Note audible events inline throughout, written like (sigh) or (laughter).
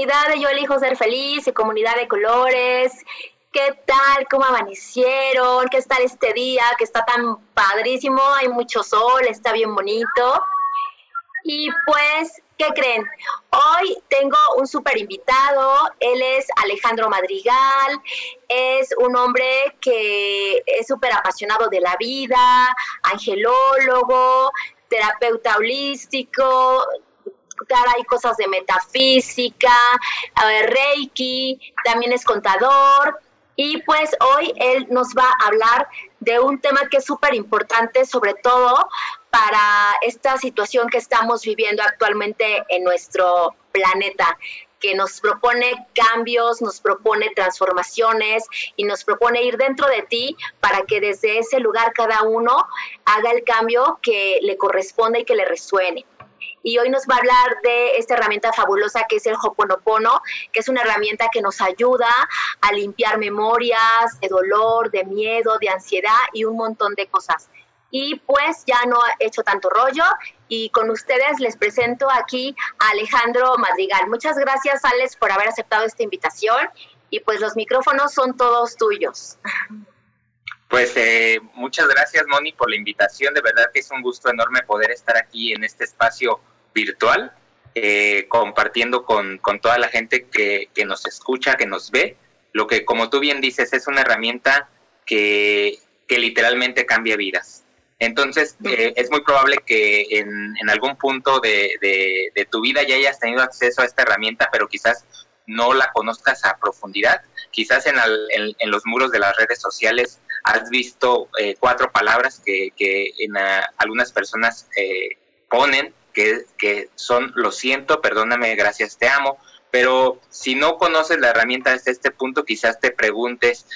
Comunidad de Yo elijo ser feliz y comunidad de colores. ¿Qué tal? ¿Cómo amanecieron? ¿Qué tal este día que está tan padrísimo? Hay mucho sol, está bien bonito. Y pues, ¿qué creen? Hoy tengo un súper invitado. Él es Alejandro Madrigal. Es un hombre que es súper apasionado de la vida, angelólogo, terapeuta holístico, hay cosas de metafísica, reiki, también es contador. Y pues hoy él nos va a hablar de un tema que es súper importante, sobre todo para esta situación que estamos viviendo actualmente en nuestro planeta, que nos propone cambios, nos propone transformaciones y nos propone ir dentro de ti para que desde ese lugar cada uno haga el cambio que le corresponde y que le resuene y hoy nos va a hablar de esta herramienta fabulosa que es el Hoponopono, que es una herramienta que nos ayuda a limpiar memorias de dolor, de miedo, de ansiedad y un montón de cosas. Y pues ya no he hecho tanto rollo y con ustedes les presento aquí a Alejandro Madrigal. Muchas gracias, Alex, por haber aceptado esta invitación y pues los micrófonos son todos tuyos. (laughs) Pues eh, muchas gracias, Moni, por la invitación. De verdad que es un gusto enorme poder estar aquí en este espacio virtual, eh, compartiendo con, con, toda la gente que, que, nos escucha, que nos ve. Lo que, como tú bien dices, es una herramienta que, que literalmente cambia vidas. Entonces, eh, es muy probable que en, en algún punto de, de, de, tu vida ya hayas tenido acceso a esta herramienta, pero quizás no la conozcas a profundidad. Quizás en, en, los muros de las redes sociales has visto eh, cuatro palabras que, que algunas personas eh, ponen, que, que son lo siento, perdóname, gracias, te amo. Pero si no conoces la herramienta hasta este punto, quizás te preguntes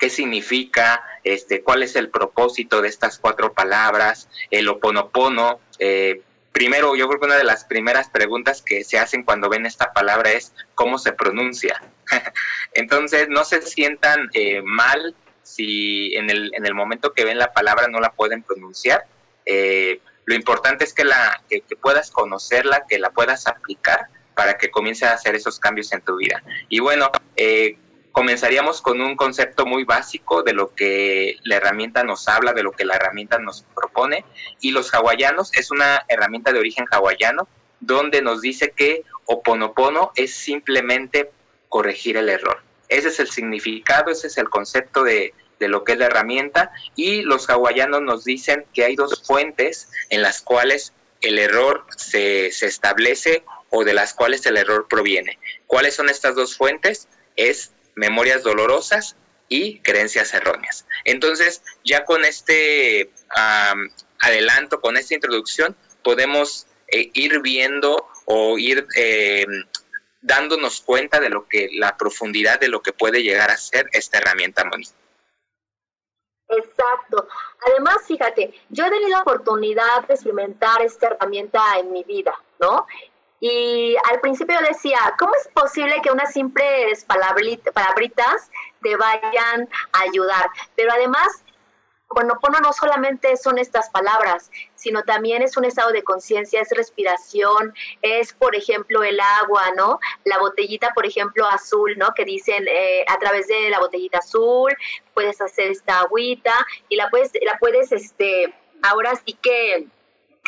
qué significa, este, cuál es el propósito de estas cuatro palabras, el oponopono, eh, primero, yo creo que una de las primeras preguntas que se hacen cuando ven esta palabra es cómo se pronuncia. (laughs) Entonces, no se sientan eh, mal si en el, en el momento que ven la palabra no la pueden pronunciar. Eh, lo importante es que, la, que, puedas conocerla, que la puedas aplicar para que comience a hacer esos cambios en tu vida. Y bueno, eh, comenzaríamos con un concepto muy básico de lo que la herramienta nos habla, de lo que la herramienta nos propone. Y los hawaianos es una herramienta de origen hawaiano donde nos dice que Oponopono es simplemente corregir el error. Ese es el significado, ese es el concepto de, de lo que es la herramienta. Y los hawaianos nos dicen que hay dos fuentes en las cuales el error se, se establece o de las cuales el error proviene. ¿Cuáles son estas dos fuentes? Es memorias dolorosas y creencias erróneas. Entonces, ya con este adelanto, con esta introducción, podemos eh, ir viendo o ir eh, dándonos cuenta de lo que la profundidad de lo que puede llegar a ser esta herramienta Moni. Exacto. Además, fíjate, yo he tenido oportunidad de experimentar esta herramienta en mi vida, ¿no? Y al principio yo decía, ¿cómo es posible que unas simples palabritas te vayan a ayudar? Pero además, bueno, no solamente son estas palabras, sino también es un estado de conciencia, es respiración, es, por ejemplo, el agua, ¿no? La botellita, por ejemplo, azul, ¿no? Que dicen eh, a través de la botellita azul puedes hacer esta agüita y la puedes, la puedes, este, ahora sí que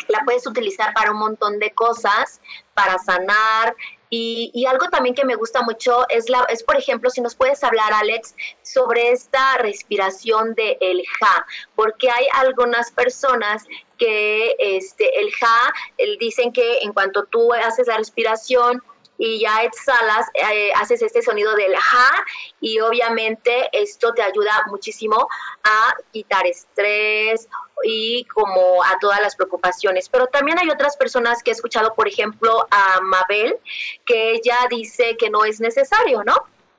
la puedes utilizar para un montón de cosas, para sanar. Y, algo también que me gusta mucho es, la, es, por ejemplo, si nos puedes hablar, Alex, sobre esta respiración del el ja, porque hay algunas personas que este, el ja, dicen que en cuanto tú haces la respiración, y ya exhalas, eh, haces este sonido del ja y obviamente esto te ayuda muchísimo a quitar estrés y como a todas las preocupaciones. Pero también hay otras personas que he escuchado, por ejemplo, a Mabel, que ella dice que no es necesario, ¿no?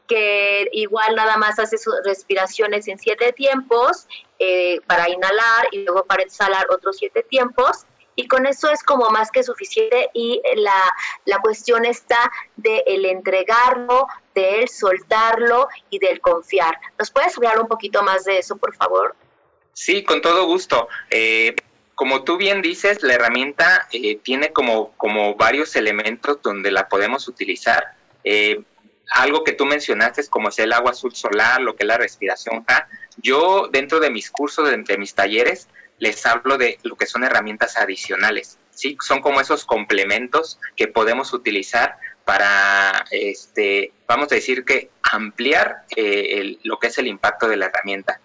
que igual nada más hace sus respiraciones en siete tiempos eh, para inhalar y luego para exhalar otros siete tiempos y con eso es como más que suficiente y la, la cuestión está de el entregarlo, de el soltarlo y del confiar. ¿Nos puedes hablar un poquito más de eso, por favor? Sí, con todo gusto. Eh, como tú bien dices, la herramienta eh, tiene como, como varios elementos donde la podemos utilizar. Eh, algo que tú mencionaste como es el agua azul solar, lo que es la respiración. Yo dentro de mis cursos, de mis talleres, les hablo de lo que son herramientas adicionales, ¿sí? Son como esos complementos que podemos utilizar para, este, vamos a decir que ampliar eh, lo que es el impacto de la herramienta.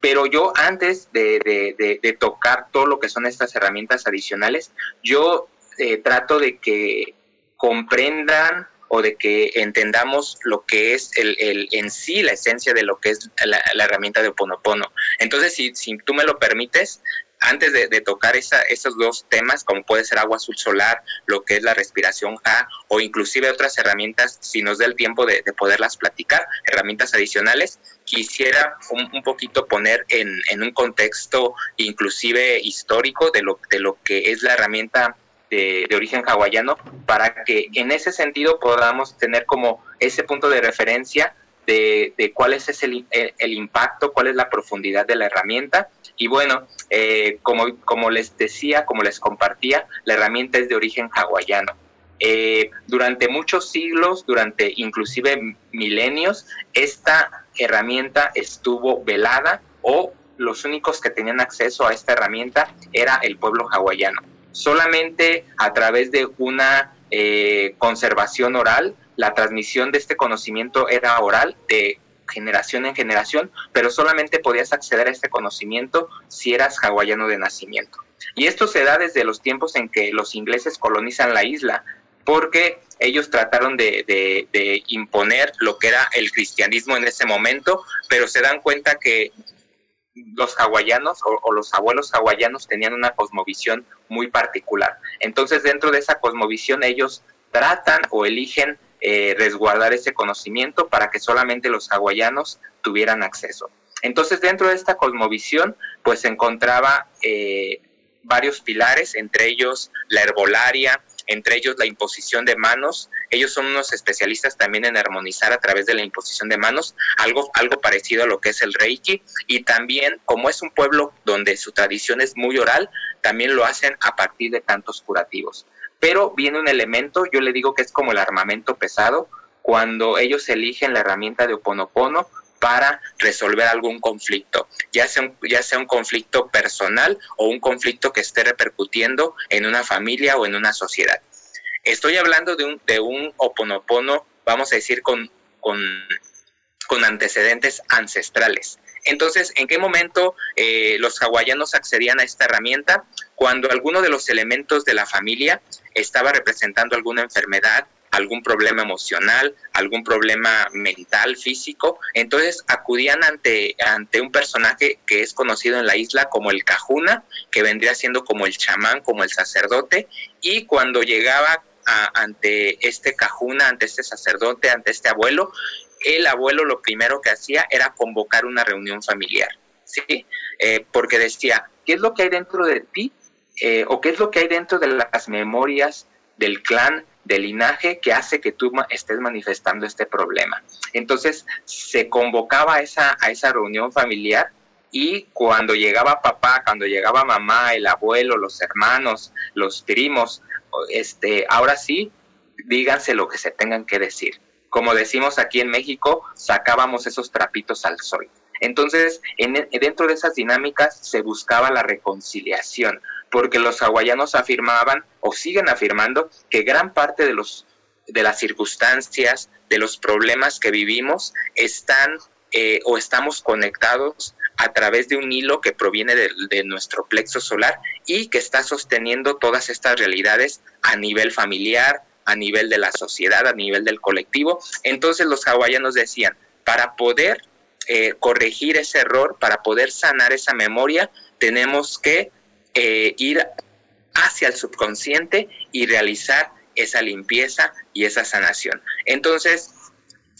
Pero yo antes de, tocar todo lo que son estas herramientas adicionales, yo eh, trato de que comprendan o de que entendamos lo que es el, el, en sí la esencia de lo que es la, herramienta de Oponopono. Entonces, si, si tú me lo permites, antes de, tocar esa, esos dos temas, como puede ser agua azul solar, lo que es la respiración A, o inclusive otras herramientas, si nos da el tiempo de, poderlas platicar, herramientas adicionales, quisiera un, poquito poner en, en, un contexto inclusive histórico de lo, de lo que es la herramienta de, origen hawaiano para que en ese sentido podamos tener como ese punto de referencia de, cuál es el, impacto, cuál es la profundidad de la herramienta. Y bueno, eh, como, como les decía, como les compartía, la herramienta es de origen hawaiano. Eh, durante muchos siglos, durante inclusive milenios, esta herramienta estuvo velada o los únicos que tenían acceso a esta herramienta era el pueblo hawaiano solamente a través de una eh, conservación oral, la transmisión de este conocimiento era oral de generación en generación, pero solamente podías acceder a este conocimiento si eras hawaiano de nacimiento. Y esto se da desde los tiempos en que los ingleses colonizan la isla, porque ellos trataron de, de, imponer lo que era el cristianismo en ese momento, pero se dan cuenta que los hawaianos o, los abuelos hawaianos tenían una cosmovisión muy particular. Entonces, dentro de esa cosmovisión, ellos tratan o eligen eh, resguardar ese conocimiento para que solamente los hawaianos tuvieran acceso. Entonces, dentro de esta cosmovisión, pues se encontraba eh, varios pilares, entre ellos la herbolaria, entre ellos la imposición de manos. Ellos son unos especialistas también en armonizar a través de la imposición de manos, algo, algo parecido a lo que es el Reiki. Y también, como es un pueblo donde su tradición es muy oral, también lo hacen a partir de cantos curativos. Pero viene un elemento, yo le digo que es como el armamento pesado, cuando ellos eligen la herramienta de Oponopono para resolver algún conflicto, ya sea, un, ya sea un conflicto personal o un conflicto que esté repercutiendo en una familia o en una sociedad. Estoy hablando de un, de un oponopono, vamos a decir, con, con, con antecedentes ancestrales. Entonces, ¿en qué momento eh, los hawaianos accedían a esta herramienta? Cuando alguno de los elementos de la familia estaba representando alguna enfermedad, algún problema emocional, algún problema mental, físico. Entonces acudían ante, ante un personaje que es conocido en la isla como el Cajuna, que vendría siendo como el chamán, como el sacerdote, y cuando llegaba ante este Cajuna, ante este sacerdote, ante este abuelo, el abuelo lo primero que hacía era convocar una reunión familiar, ¿sí? Eh, porque decía, ¿qué es lo que hay dentro de ti? Eh, o qué es lo que hay dentro de las memorias del clan de linaje que hace que tú estés manifestando este problema. Entonces se convocaba a esa, a esa reunión familiar y cuando llegaba papá, cuando llegaba mamá, el abuelo, los hermanos, los primos, este, ahora sí, díganse lo que se tengan que decir. Como decimos aquí en México, sacábamos esos trapitos al sol. Entonces, en, dentro de esas dinámicas se buscaba la reconciliación, porque los hawaianos afirmaban o siguen afirmando que gran parte de los de las circunstancias, de los problemas que vivimos están eh, o estamos conectados a través de un hilo que proviene de, nuestro plexo solar y que está sosteniendo todas estas realidades a nivel familiar, a nivel de la sociedad, a nivel del colectivo. Entonces los hawaianos decían, para poder eh, corregir ese error, para poder sanar esa memoria, tenemos que eh, ir hacia el subconsciente y realizar esa limpieza y esa sanación. Entonces,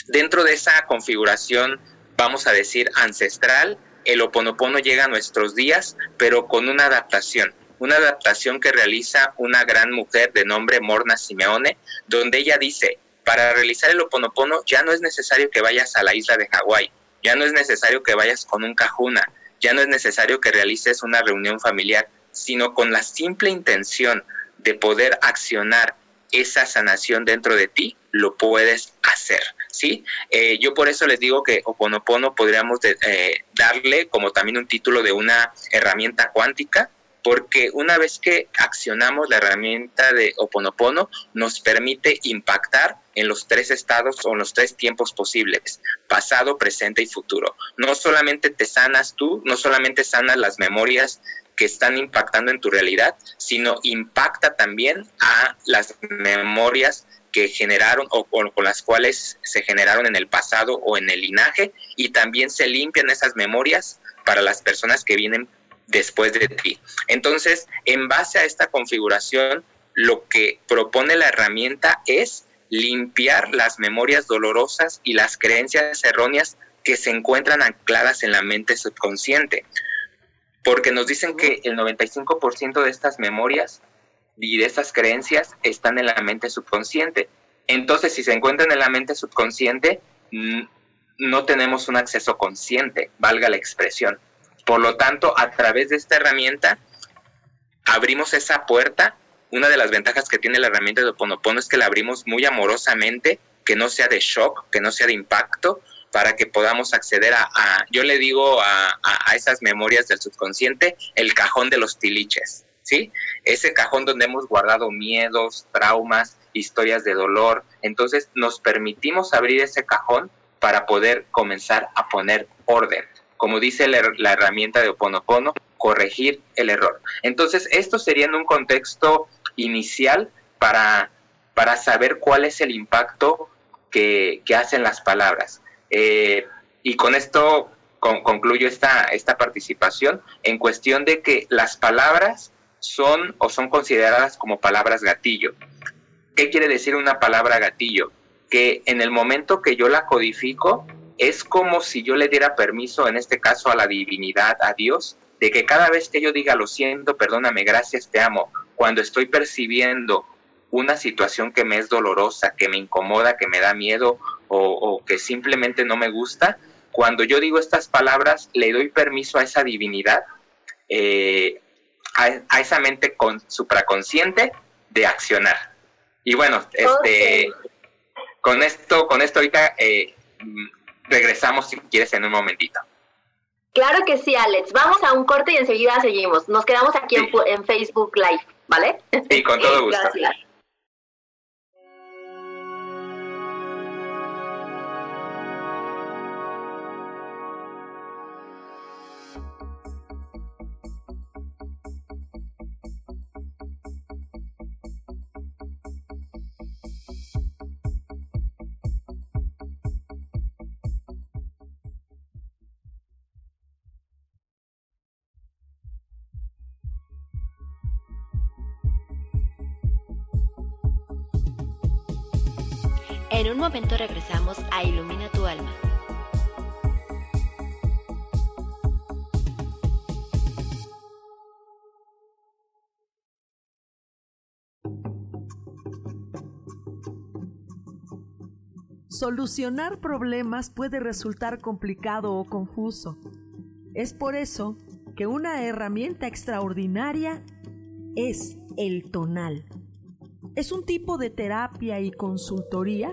dentro de esa configuración, vamos a decir, ancestral, el oponopono llega a nuestros días, pero con una adaptación, una adaptación que realiza una gran mujer de nombre Morna Simeone, donde ella dice, para realizar el oponopono ya no es necesario que vayas a la isla de Hawái, ya no es necesario que vayas con un cajuna, ya no es necesario que realices una reunión familiar, sino con la simple intención de poder accionar esa sanación dentro de ti, lo puedes hacer, ¿sí? Eh, yo por eso les digo que Oponopono podríamos eh, darle como también un título de una herramienta cuántica, porque una vez que accionamos la herramienta de Oponopono, nos permite impactar en los tres estados o en los tres tiempos posibles, pasado, presente y futuro. No solamente te sanas tú, no solamente sanas las memorias que están impactando en tu realidad, sino impacta también a las memorias que generaron o, con las cuales se generaron en el pasado o en el linaje y también se limpian esas memorias para las personas que vienen después de ti. Entonces, en base a esta configuración, lo que propone la herramienta es limpiar las memorias dolorosas y las creencias erróneas que se encuentran ancladas en la mente subconsciente porque nos dicen que el 95% de estas memorias y de estas creencias están en la mente subconsciente. Entonces, si se encuentran en la mente subconsciente, no tenemos un acceso consciente, valga la expresión. Por lo tanto, a través de esta herramienta, abrimos esa puerta. Una de las ventajas que tiene la herramienta de Oponopono es que la abrimos muy amorosamente, que no sea de shock, que no sea de impacto, para que podamos acceder a, yo le digo a, esas memorias del subconsciente, el cajón de los tiliches, ¿sí? Ese cajón donde hemos guardado miedos, traumas, historias de dolor. Entonces nos permitimos abrir ese cajón para poder comenzar a poner orden. Como dice la, herramienta de Oponopono, corregir el error. Entonces, esto sería en un contexto inicial para, para saber cuál es el impacto que hacen las palabras. Eh, y con esto concluyo esta, esta participación en cuestión de que las palabras son o son consideradas como palabras gatillo. ¿Qué quiere decir una palabra gatillo? Que en el momento que yo la codifico, es como si yo le diera permiso, en este caso a la divinidad, a Dios, de que cada vez que yo diga lo siento, perdóname, gracias, te amo, cuando estoy percibiendo una situación que me es dolorosa, que me incomoda, que me da miedo o, que simplemente no me gusta, cuando yo digo estas palabras, le doy permiso a esa divinidad, eh, a, esa mente con, supraconsciente de accionar. Y bueno, este, con esto, con esto ahorita eh, regresamos si quieres en un momentito. Claro que sí, Alex. Vamos a un corte y enseguida seguimos. Nos quedamos aquí en, en, Facebook Live, ¿vale? Sí, con todo (laughs) gusto. Gracias. Momento regresamos a Ilumina tu alma. Solucionar problemas puede resultar complicado o confuso. Es por eso que una herramienta extraordinaria es el tonal. Es un tipo de terapia y consultoría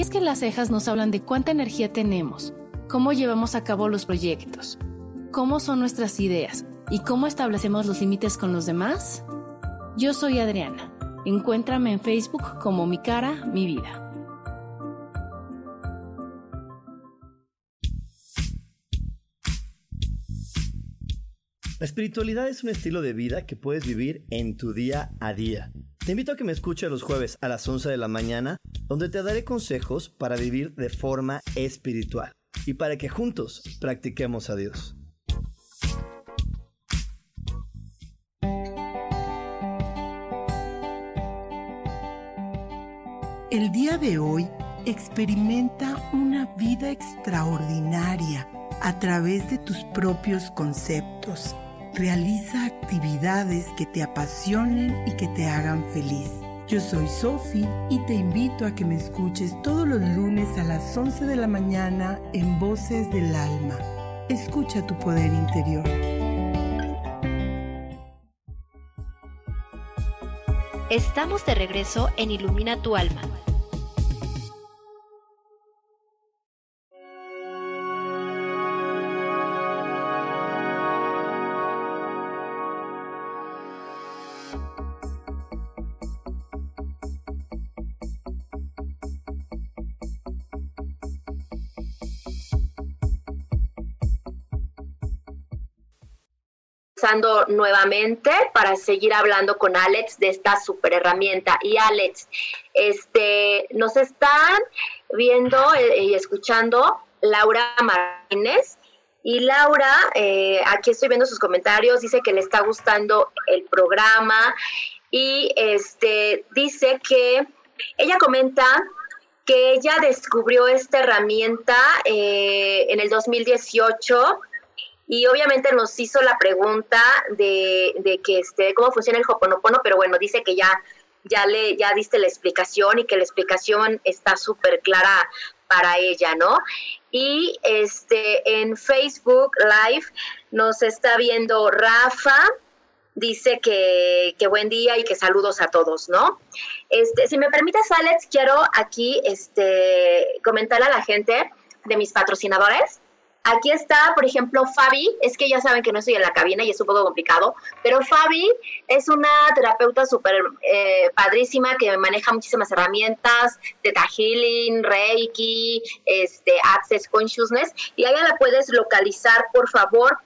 ¿Sabías que las cejas nos hablan de cuánta energía tenemos, cómo llevamos a cabo los proyectos, cómo son nuestras ideas y cómo establecemos los límites con los demás? Yo soy Adriana. Encuéntrame en Facebook como Mi Cara, Mi Vida. La espiritualidad es un estilo de vida que puedes vivir en tu día a día. Te invito a que me escuches los jueves a las 11 de la mañana, donde te daré consejos para vivir de forma espiritual y para que juntos practiquemos a Dios. El día de hoy experimenta una vida extraordinaria a través de tus propios conceptos. Realiza actividades que te apasionen y que te hagan feliz. Yo soy Sofi y te invito a que me escuches todos los lunes a las 11 de la mañana en Voces del Alma. Escucha tu poder interior. Estamos de regreso en Ilumina tu alma. Nuevamente para seguir hablando con Alex de esta super herramienta. Y Alex, este, nos están viendo eh, y escuchando Laura Martínez. Y Laura, eh, aquí estoy viendo sus comentarios, dice que le está gustando el programa y este dice que ella comenta que ella descubrió esta herramienta eh, en el 2018 y obviamente nos hizo la pregunta de, de que este, cómo funciona el Hoponopono, pero bueno, dice que ya, ya, le, ya diste la explicación y que la explicación está súper clara para ella, ¿no? Y este, en Facebook Live nos está viendo Rafa, dice que, que, buen día y que saludos a todos, ¿no? Este, si me permites, Alex, quiero aquí este, comentar a la gente de mis patrocinadores Aquí está, por ejemplo, Fabi, es que ya saben que no estoy en la cabina y es un poco complicado, pero Fabi es una terapeuta súper eh, padrísima que maneja muchísimas herramientas, Theta Healing, Reiki, este, Access Consciousness, y a ella la puedes localizar, por favor,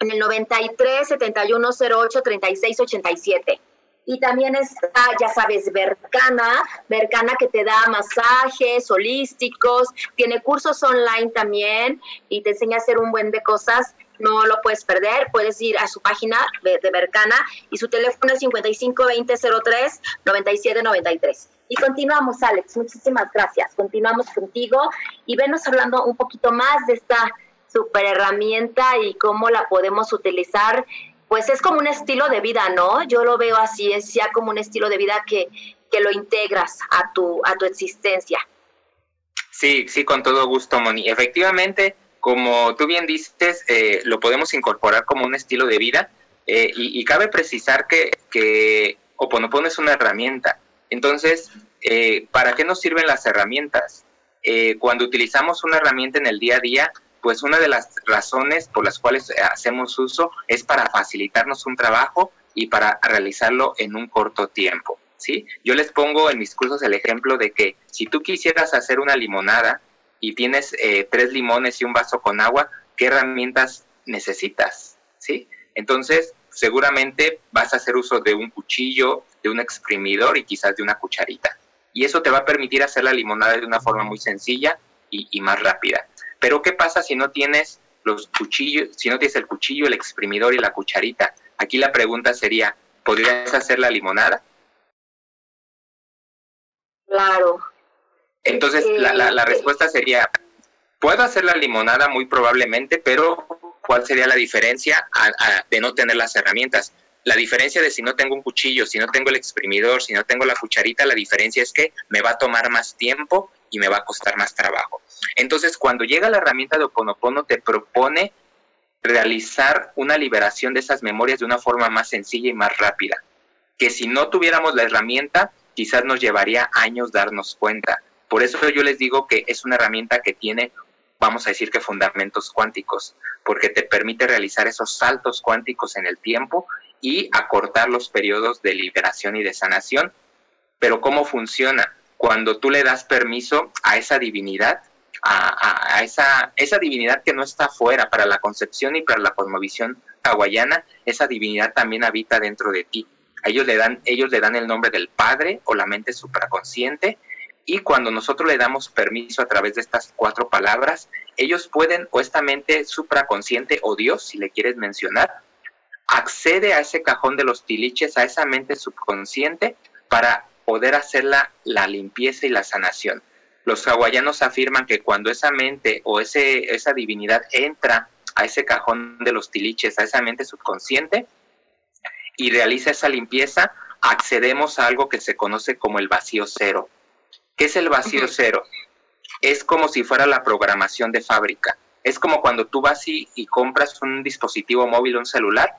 en el 93 71 08 36 87. Y también está, ya sabes, Vercana, Vercana que te da masajes holísticos, tiene cursos online también y te enseña a hacer un buen de cosas. No lo puedes perder, puedes ir a su página de, Vercana y su teléfono es 552003 9793. Y continuamos, Alex. Muchísimas gracias. Continuamos contigo y venos hablando un poquito más de esta super herramienta y cómo la podemos utilizar pues es como un estilo de vida, ¿no? Yo lo veo así, es ya como un estilo de vida que, que lo integras a tu, a tu existencia. Sí, sí, con todo gusto, Moni. Efectivamente, como tú bien dices, eh, lo podemos incorporar como un estilo de vida eh, y, cabe precisar que, que Oponopono es una herramienta. Entonces, eh, ¿para qué nos sirven las herramientas? cuando utilizamos una herramienta en el día a día, pues una de las razones por las cuales hacemos uso es para facilitarnos un trabajo y para realizarlo en un corto tiempo. ¿sí? Yo les pongo en mis cursos el ejemplo de que si tú quisieras hacer una limonada y tienes eh, tres limones y un vaso con agua, ¿qué herramientas necesitas? ¿sí? Entonces, seguramente vas a hacer uso de un cuchillo, de un exprimidor y quizás de una cucharita. Y eso te va a permitir hacer la limonada de una forma muy sencilla y más rápida. Pero ¿qué pasa si no tienes los cuchillos, si no tienes el cuchillo, el exprimidor y la cucharita? Aquí la pregunta sería, ¿podrías hacer la limonada? Claro. Entonces, la, la, respuesta sería, puedo hacer la limonada muy probablemente, pero ¿cuál sería la diferencia de no tener las herramientas? La diferencia de si no tengo un cuchillo, si no tengo el exprimidor, si no tengo la cucharita, la diferencia es que me va a tomar más tiempo y me va a costar más trabajo. Entonces, cuando llega la herramienta de Oponopono, te propone realizar una liberación de esas memorias de una forma más sencilla y más rápida. Que si no tuviéramos la herramienta, quizás nos llevaría años darnos cuenta. Por eso yo les digo que es una herramienta que tiene, vamos a decir que fundamentos cuánticos, porque te permite realizar esos saltos cuánticos en el tiempo y acortar los periodos de liberación y de sanación. Pero ¿cómo funciona? Cuando tú le das permiso a esa divinidad a, esa, divinidad que no está fuera para la concepción y para la cosmovisión hawaiana, esa divinidad también habita dentro de ti. ellos le dan, ellos le dan el nombre del Padre o la mente supraconsciente y cuando nosotros le damos permiso a través de estas cuatro palabras, ellos pueden, o esta mente supraconsciente o Dios, si le quieres mencionar, accede a ese cajón de los tiliches, a esa mente subconsciente, para poder hacer la, la limpieza y la sanación. Los hawaianos afirman que cuando esa mente o ese, esa divinidad entra a ese cajón de los tiliches, a esa mente subconsciente, y realiza esa limpieza, accedemos a algo que se conoce como el vacío cero. ¿Qué es el vacío cero? Es como si fuera la programación de fábrica. Es como cuando tú vas y, y compras un dispositivo móvil, un celular,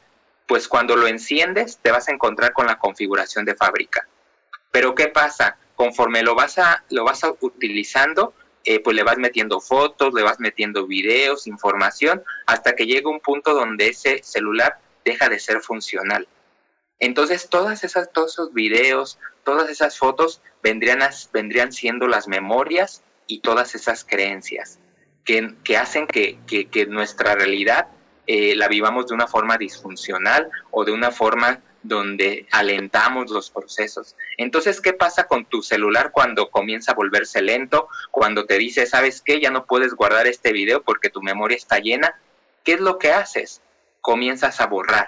pues cuando lo enciendes te vas a encontrar con la configuración de fábrica. Pero ¿qué pasa? conforme lo vas a, lo vas a utilizando, eh, pues le vas metiendo fotos, le vas metiendo videos, información, hasta que llega un punto donde ese celular deja de ser funcional. Entonces todas esas, todos esos videos, todas esas fotos vendrían, vendrían siendo las memorias y todas esas creencias que, que hacen que, que, nuestra realidad eh, la vivamos de una forma disfuncional o de una forma donde alentamos los procesos. Entonces, ¿qué pasa con tu celular cuando comienza a volverse lento? Cuando te dice, ¿sabes qué? Ya no puedes guardar este video porque tu memoria está llena. ¿Qué es lo que haces? Comienzas a borrar.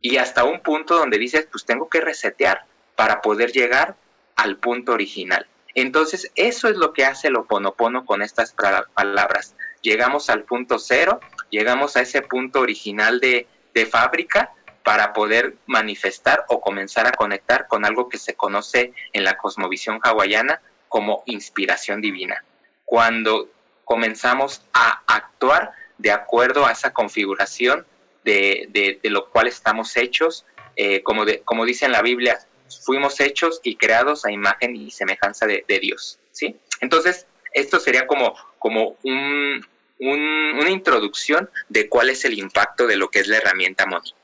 Y hasta un punto donde dices, pues tengo que resetear para poder llegar al punto original. Entonces, eso es lo que hace el oponopono con estas palabras. Llegamos al punto cero, llegamos a ese punto original de, de fábrica para poder manifestar o comenzar a conectar con algo que se conoce en la cosmovisión hawaiana como inspiración divina. Cuando comenzamos a actuar de acuerdo a esa configuración de, lo cual estamos hechos, eh, como, como dice en la Biblia, fuimos hechos y creados a imagen y semejanza de, Dios. ¿sí? Entonces, esto sería como, como una introducción de cuál es el impacto de lo que es la herramienta Moni.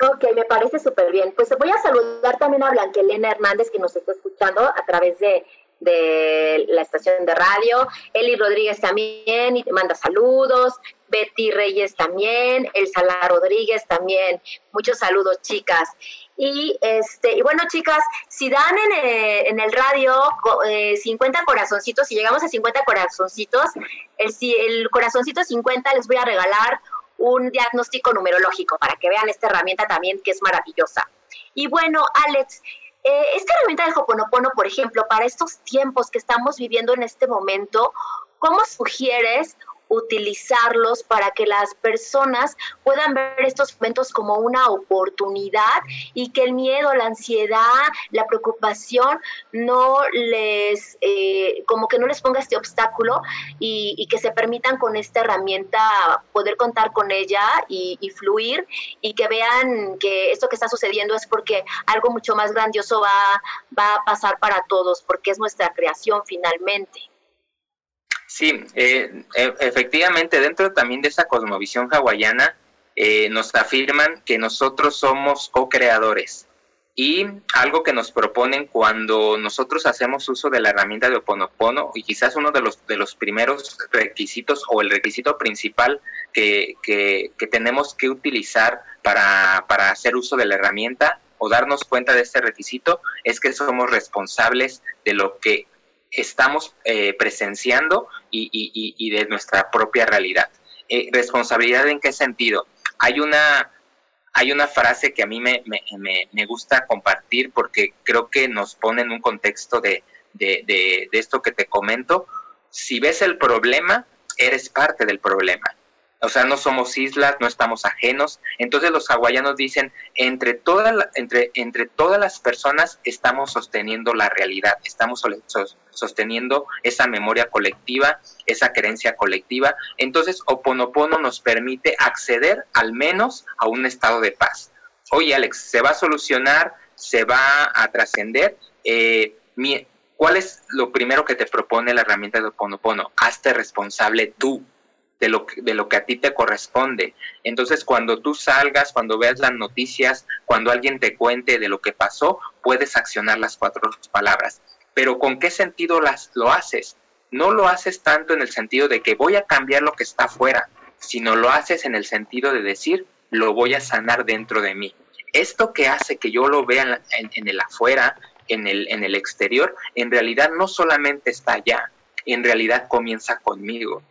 Ok, me parece súper bien. Pues voy a saludar también a Blanquelena Hernández que nos está escuchando a través de, la estación de radio. Eli Rodríguez también y te manda saludos. Betty Reyes también. Elsa Rodríguez también. Muchos saludos, chicas. Y este y bueno, chicas, si dan en, eh, en el radio 50 eh, corazoncitos, si llegamos a 50 corazoncitos, el, el corazoncito 50 les voy a regalar un diagnóstico numerológico para que vean esta herramienta también que es maravillosa. Y bueno, Alex, eh, esta herramienta del Hoponopono, por ejemplo, para estos tiempos que estamos viviendo en este momento, ¿cómo sugieres utilizarlos para que las personas puedan ver estos momentos como una oportunidad y que el miedo, la ansiedad, la preocupación no les, eh, como que no les ponga este obstáculo y, que se permitan con esta herramienta poder contar con ella y, fluir y que vean que esto que está sucediendo es porque algo mucho más grandioso va, va a pasar para todos, porque es nuestra creación finalmente. Sí, eh, e, efectivamente, dentro también de esa cosmovisión hawaiana, eh, nos afirman que nosotros somos co-creadores. Y algo que nos proponen cuando nosotros hacemos uso de la herramienta de Oponopono, y quizás uno de los, de los primeros requisitos o el requisito principal que, que, que tenemos que utilizar para, para hacer uso de la herramienta o darnos cuenta de este requisito es que somos responsables de lo que estamos eh, presenciando y, de nuestra propia realidad. Eh, ¿Responsabilidad en qué sentido? Hay una, hay una frase que a mí me, gusta compartir porque creo que nos pone en un contexto de, esto que te comento. Si ves el problema, eres parte del problema. O sea, no somos islas, no estamos ajenos. Entonces los hawaianos dicen, entre, toda entre, entre todas las personas estamos sosteniendo la realidad, estamos sosteniendo esa memoria colectiva, esa creencia colectiva. Entonces Oponopono nos permite acceder al menos a un estado de paz. Oye Alex, ¿se va a solucionar? ¿Se va a trascender? Eh, ¿Cuál es lo primero que te propone la herramienta de Oponopono? Hazte responsable tú de lo, de lo que a ti te corresponde. Entonces, cuando tú salgas, cuando veas las noticias, cuando alguien te cuente de lo que pasó, puedes accionar las cuatro palabras. Pero ¿con qué sentido las, lo haces? No lo haces tanto en el sentido de que voy a cambiar lo que está afuera, sino lo haces en el sentido de decir, lo voy a sanar dentro de mí. Esto que hace que yo lo vea en, en el afuera, en el, en el exterior, en realidad no solamente está allá, en realidad comienza conmigo.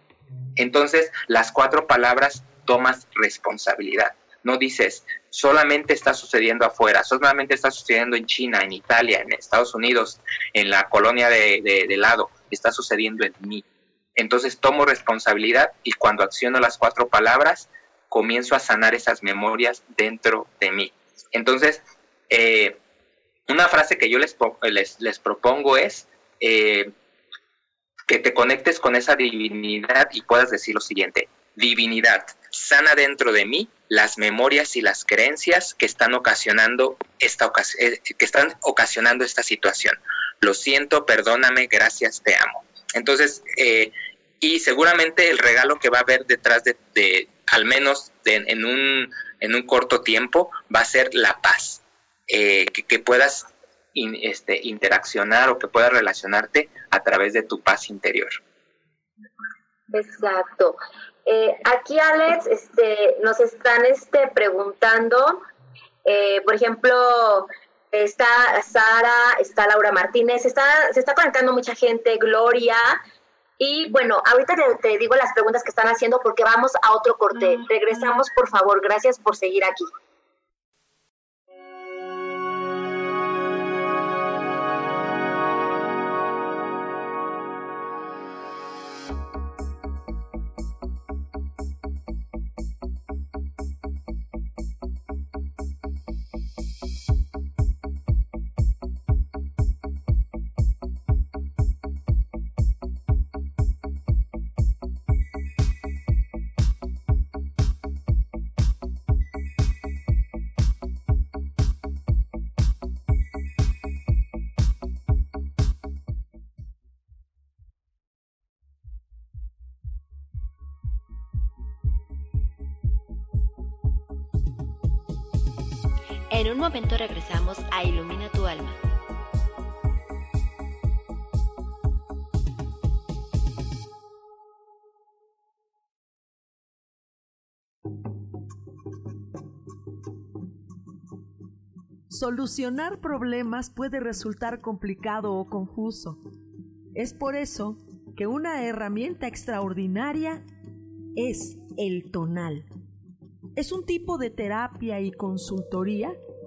Entonces, las cuatro palabras tomas responsabilidad. No dices, solamente está sucediendo afuera, solamente está sucediendo en China, en Italia, en Estados Unidos, en la colonia de, lado, está sucediendo en mí. Entonces tomo responsabilidad y cuando acciono las cuatro palabras, comienzo a sanar esas memorias dentro de mí. Entonces, eh, una frase que yo les, les, propongo es, eh, que te conectes con esa divinidad y puedas decir lo siguiente, divinidad, sana dentro de mí las memorias y las creencias que están ocasionando esta, eh, que están ocasionando esta situación. Lo siento, perdóname, gracias, te amo. Entonces, eh, y seguramente el regalo que va a haber detrás de, al menos en, un, en un corto tiempo, va a ser la paz. Eh, que, puedas este, interaccionar o que puedas relacionarte a través de tu paz interior. Exacto. Eh, aquí, Alex, este, nos están este, preguntando, eh, por ejemplo, está Sara, está Laura Martínez, está, se está conectando mucha gente, Gloria. Y bueno, ahorita te, te digo las preguntas que están haciendo porque vamos a otro corte. Regresamos, por favor. Gracias por seguir aquí. Un momento regresamos a Ilumina tu alma. Solucionar problemas puede resultar complicado o confuso. Es por eso que una herramienta extraordinaria es el tonal. Es un tipo de terapia y consultoría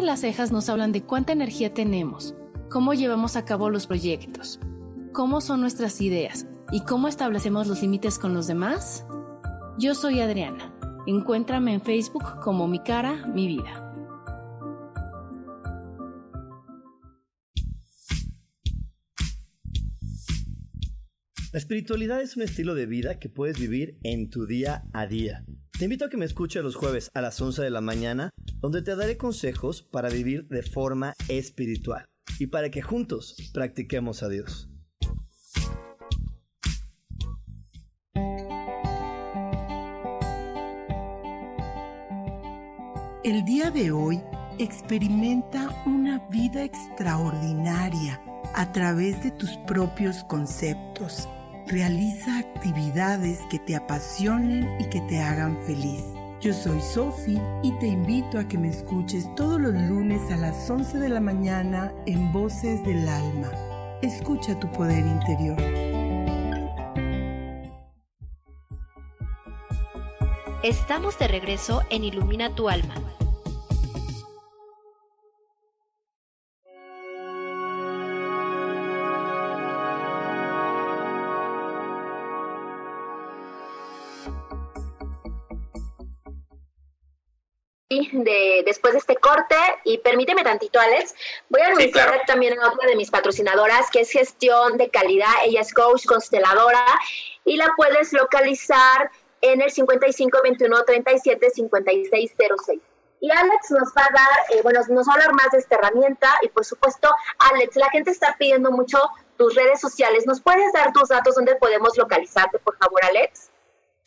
¿Sabías que las cejas nos hablan de cuánta energía tenemos, cómo llevamos a cabo los proyectos, cómo son nuestras ideas y cómo establecemos los límites con los demás? Yo soy Adriana. Encuéntrame en Facebook como Mi Cara, Mi Vida. La espiritualidad es un estilo de vida que puedes vivir en tu día a día. Te invito a que me escuches los jueves a las 11 de la mañana, donde te daré consejos para vivir de forma espiritual y para que juntos practiquemos a Dios. El día de hoy experimenta una vida extraordinaria a través de tus propios conceptos Realiza actividades que te apasionen y que te hagan feliz. Yo soy Sofi y te invito a que me escuches todos los lunes a las 11 de la mañana en Voces del Alma. Escucha tu poder interior. Estamos de regreso en Ilumina tu alma. De, después de este corte y permíteme tantito, Alex, voy a anunciar también a otra de mis patrocinadoras que es gestión de calidad, ella es coach consteladora y la puedes localizar en el 55 21 37 56 06. Y Alex nos va a dar, eh, bueno, nos va a hablar más de esta herramienta y por supuesto, Alex, la gente está pidiendo mucho tus redes sociales. ¿Nos puedes dar tus datos donde podemos localizarte, por favor, Alex?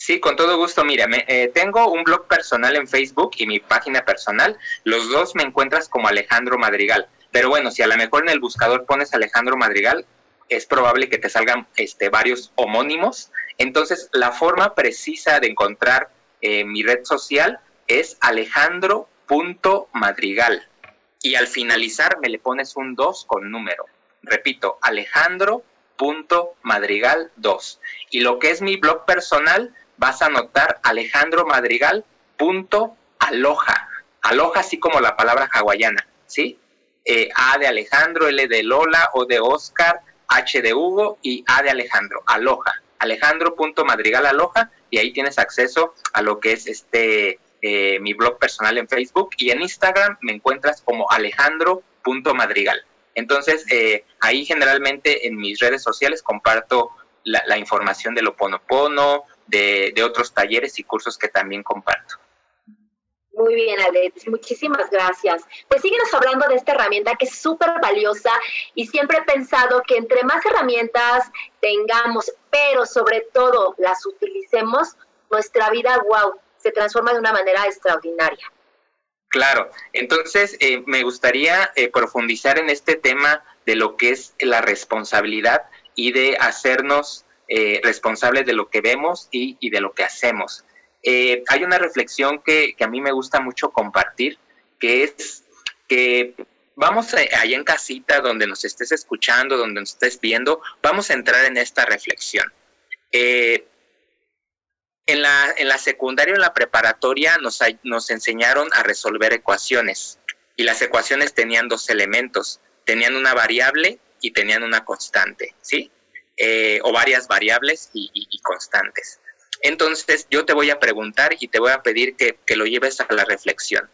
Sí, con todo gusto. Mira, me, eh, tengo un blog personal en Facebook y mi página personal. Los dos me encuentras como Alejandro Madrigal. Pero bueno, si a lo mejor en el buscador pones Alejandro Madrigal, es probable que te salgan este, varios homónimos. Entonces, la forma precisa de encontrar eh, mi red social es alejandro.madrigal. Y al finalizar me le pones un 2 con número. Repito, alejandro.madrigal 2. Y lo que es mi blog personal, vas a anotar Alejandro Madrigal punto aloja. Aloja así como la palabra hawaiana, ¿sí? Eh, a de Alejandro, L de Lola, O de Oscar, H de Hugo y A de Alejandro, aloja. Alejandro punto Madrigal aloja y ahí tienes acceso a lo que es este eh, mi blog personal en Facebook y en Instagram me encuentras como Alejandro punto Madrigal. Entonces, eh, ahí generalmente en mis redes sociales comparto la, la información de lo ponopono, de, otros talleres y cursos que también comparto. Muy bien, Alex, muchísimas gracias. Pues síguenos hablando de esta herramienta que es súper valiosa y siempre he pensado que entre más herramientas tengamos, pero sobre todo las utilicemos, nuestra vida, wow, se transforma de una manera extraordinaria. Claro, entonces eh, me gustaría eh, profundizar en este tema de lo que es la responsabilidad y de hacernos eh, responsables de lo que vemos y, de lo que hacemos. Eh, hay una reflexión que, a mí me gusta mucho compartir, que es que vamos allá en casita, donde nos estés escuchando, donde nos estés viendo, vamos a entrar en esta reflexión. Eh, en, la, en la secundaria o en la preparatoria nos, nos enseñaron a resolver ecuaciones y las ecuaciones tenían dos elementos, tenían una variable y tenían una constante, ¿sí? Eh, o varias variables y, constantes. Entonces yo te voy a preguntar y te voy a pedir que, lo lleves a la reflexión.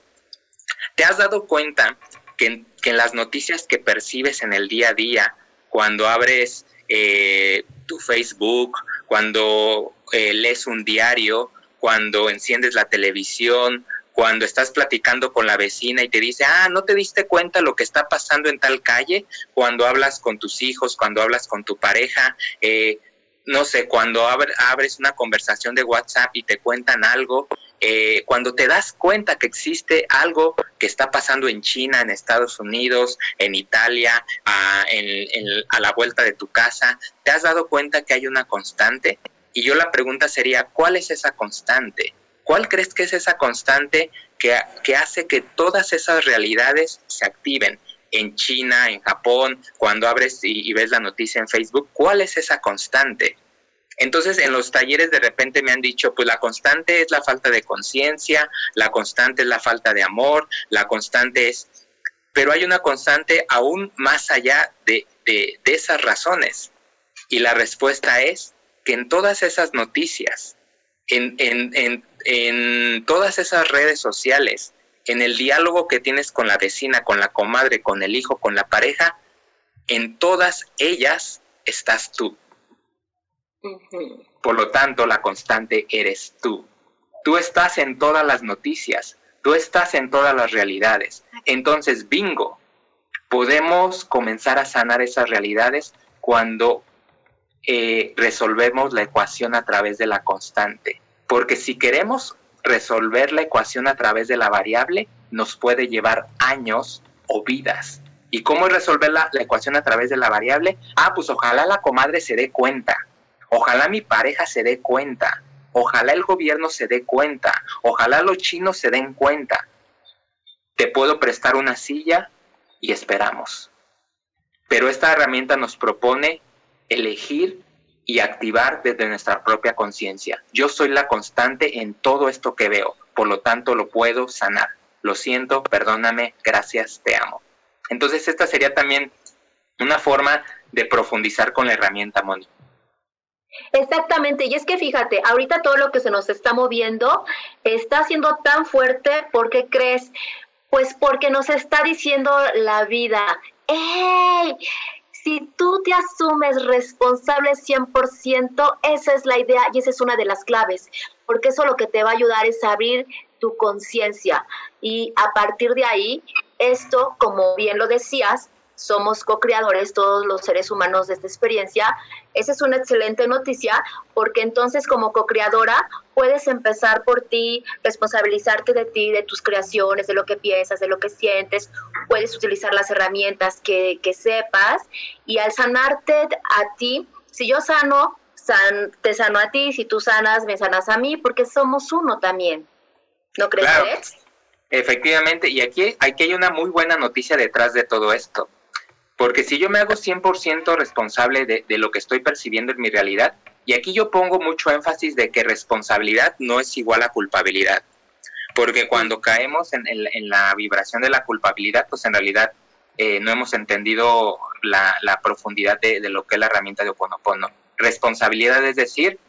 ¿Te has dado cuenta que, en las noticias que percibes en el día a día, cuando abres eh, tu Facebook, cuando eh, lees un diario, cuando enciendes la televisión, cuando estás platicando con la vecina y te dice, ah, no te diste cuenta lo que está pasando en tal calle, cuando hablas con tus hijos, cuando hablas con tu pareja, eh, no sé, cuando abres una conversación de WhatsApp y te cuentan algo, eh, cuando te das cuenta que existe algo que está pasando en China, en Estados Unidos, en Italia, a, a la vuelta de tu casa, ¿te has dado cuenta que hay una constante? Y yo la pregunta sería, ¿cuál es esa constante? ¿Cuál crees que es esa constante que, hace que todas esas realidades se activen? En China, en Japón, cuando abres y, ves la noticia en Facebook, ¿cuál es esa constante? Entonces, en los talleres de repente me han dicho, pues la constante es la falta de conciencia, la constante es la falta de amor, la constante es... Pero hay una constante aún más allá de, esas razones. Y la respuesta es que en todas esas noticias, en, en, en todas esas redes sociales, en el diálogo que tienes con la vecina, con la comadre, con el hijo, con la pareja, en todas ellas estás tú. Por lo tanto, la constante eres tú. Tú estás en todas las noticias, tú estás en todas las realidades. Entonces, bingo, podemos comenzar a sanar esas realidades cuando eh, resolvemos la ecuación a través de la constante. Porque si queremos resolver la ecuación a través de la variable, nos puede llevar años o vidas. ¿Y cómo resolver la, ecuación a través de la variable? Ah, pues ojalá la comadre se dé cuenta. Ojalá mi pareja se dé cuenta. Ojalá el gobierno se dé cuenta, ojalá los chinos se den cuenta. Te puedo prestar una silla y esperamos. Pero esta herramienta nos propone elegir y activar desde nuestra propia conciencia. Yo soy la constante en todo esto que veo, por lo tanto lo puedo sanar. Lo siento, perdóname, gracias, te amo. Entonces esta sería también una forma de profundizar con la herramienta Moni. Exactamente, y es que fíjate, ahorita todo lo que se nos está moviendo está siendo tan fuerte, ¿por qué crees? Pues porque nos está diciendo la vida, ¡Ey! Si tú te asumes responsable 100%, esa es la idea y esa es una de las claves, porque eso lo que te va a ayudar es abrir tu conciencia. Y a partir de ahí, esto, como bien lo decías, somos co-creadores todos los seres humanos de esta experiencia. Esa es una excelente noticia porque entonces como co-creadora puedes empezar por ti, responsabilizarte de ti, de tus creaciones, de lo que piensas, de lo que sientes, puedes utilizar las herramientas que, que sepas y al sanarte a ti, si yo sano, san, te sano a ti, si tú sanas, me sanas a mí, porque somos uno también. ¿No crees? Claro. Efectivamente, y aquí, aquí hay una muy buena noticia detrás de todo esto porque si yo me hago 100% responsable de, lo que estoy percibiendo en mi realidad, y aquí yo pongo mucho énfasis de que responsabilidad no es igual a culpabilidad, porque cuando caemos en, la vibración de la culpabilidad, pues en realidad eh, no hemos entendido la, profundidad de, lo que es la herramienta de Oponopono. Responsabilidad es decir,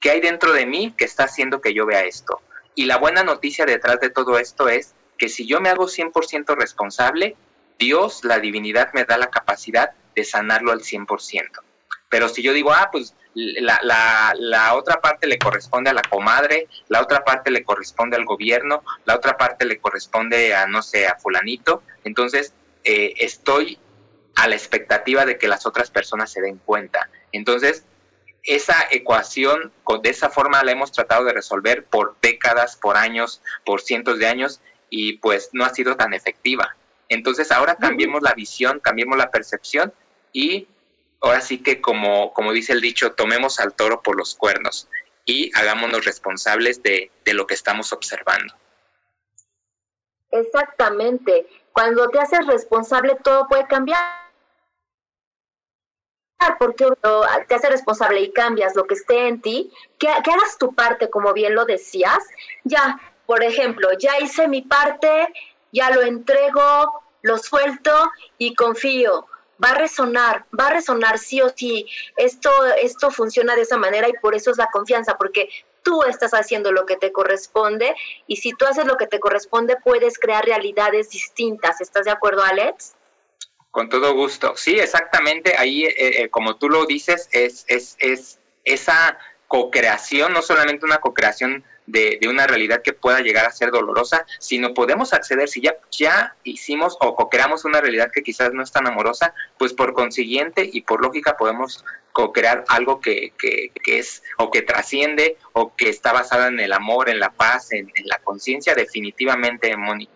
¿qué hay dentro de mí que está haciendo que yo vea esto? Y la buena noticia detrás de todo esto es que si yo me hago 100% responsable, Dios, la divinidad, me da la capacidad de sanarlo al 100%. Pero si yo digo, ah, pues la, otra parte le corresponde a la comadre, la otra parte le corresponde al gobierno, la otra parte le corresponde a, no sé, a fulanito, entonces eh, estoy a la expectativa de que las otras personas se den cuenta. Entonces, esa ecuación de esa forma la hemos tratado de resolver por décadas, por años, por cientos de años y pues no ha sido tan efectiva. Entonces ahora cambiemos la visión, cambiemos la percepción y ahora sí que como, como dice el dicho, tomemos al toro por los cuernos y hagámonos responsables de, de lo que estamos observando. Exactamente. Cuando te haces responsable todo puede cambiar porque te haces responsable y cambias lo que esté en ti, que, que, hagas tu parte, como bien lo decías. Ya, por ejemplo, ya hice mi parte, ya lo entrego, lo suelto y confío. Va a resonar, va a resonar sí o sí. Esto, esto funciona de esa manera y por eso es la confianza, porque tú estás haciendo lo que te corresponde y si tú haces lo que te corresponde puedes crear realidades distintas. ¿Estás de acuerdo, Alex? Con todo gusto. Sí, exactamente. Ahí, eh, eh, como tú lo dices, es, es, es esa co-creación, no solamente una co-creación de, una realidad que pueda llegar a ser dolorosa, sino podemos acceder, si ya, ya hicimos o creamos una realidad que quizás no es tan amorosa, pues por consiguiente y por lógica podemos co-crear algo que, que, es o que trasciende o que está basada en el amor, en la paz, en, la conciencia, definitivamente, Moni.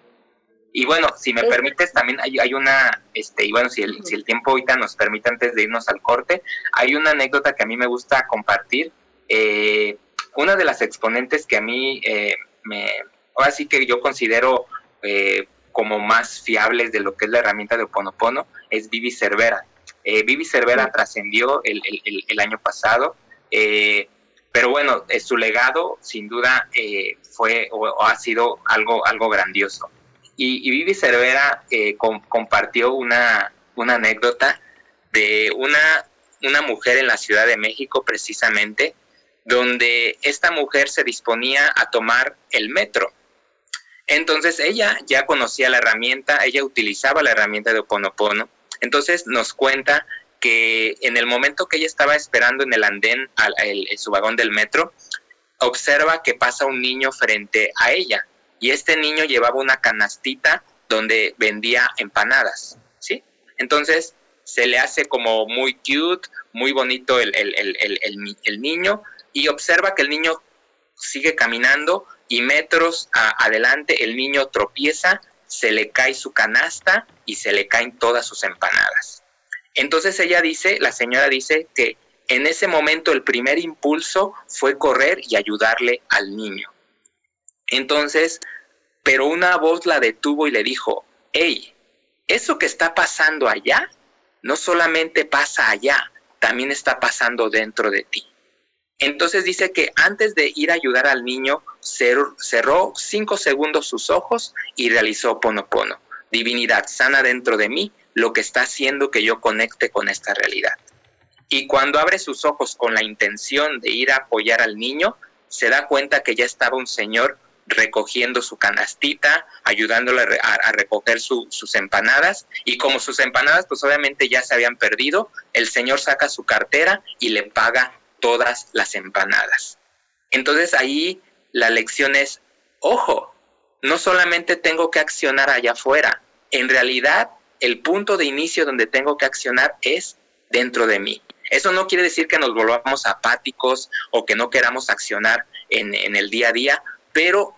Y bueno, si me permites, también hay, hay una, este, y bueno, si el, si el tiempo ahorita nos permite antes de irnos al corte, hay una anécdota que a mí me gusta compartir. Eh, una de las exponentes que a mí eh, me, ahora sí que yo considero eh, como más fiables de lo que es la herramienta de Oponopono es Vivi Cervera. Eh, Vivi Cervera trascendió el, año pasado, pero bueno, su legado sin duda fue o, ha sido algo, algo grandioso. Y, Vivi Cervera compartió una, una anécdota de una, una mujer en la Ciudad de México precisamente, donde esta mujer se disponía a tomar el metro. Entonces ella ya conocía la herramienta, ella utilizaba la herramienta de Oponopono. Entonces nos cuenta que en el momento que ella estaba esperando en el andén, al, su vagón del metro, observa que pasa un niño frente a ella y este niño llevaba una canastita donde vendía empanadas, ¿sí? Entonces se le hace como muy cute, muy bonito el, el niño, y observa que el niño sigue caminando y metros adelante el niño tropieza, se le cae su canasta y se le caen todas sus empanadas. Entonces ella dice, la señora dice que En ese momento el primer impulso fue correr y ayudarle al niño. Entonces, pero una voz la detuvo y le dijo, hey, eso que está pasando allá, no solamente pasa allá, también está pasando dentro de ti. Entonces dice que antes de ir a ayudar al niño, cerró cinco segundos sus ojos y realizó ponopono. Divinidad sana dentro de mí, lo que está haciendo que yo conecte con esta realidad. Y cuando abre sus ojos con la intención de ir a apoyar al niño, se da cuenta que ya estaba un señor recogiendo su canastita, ayudándole a, recoger sus empanadas. Y como sus empanadas pues obviamente ya se habían perdido, el señor saca su cartera y le paga todas las empanadas. Entonces ahí la lección es, ojo, no solamente tengo que accionar allá afuera, en realidad el punto de inicio donde tengo que accionar es dentro de mí. Eso no quiere decir que nos volvamos apáticos o que no queramos accionar en, el día a día, pero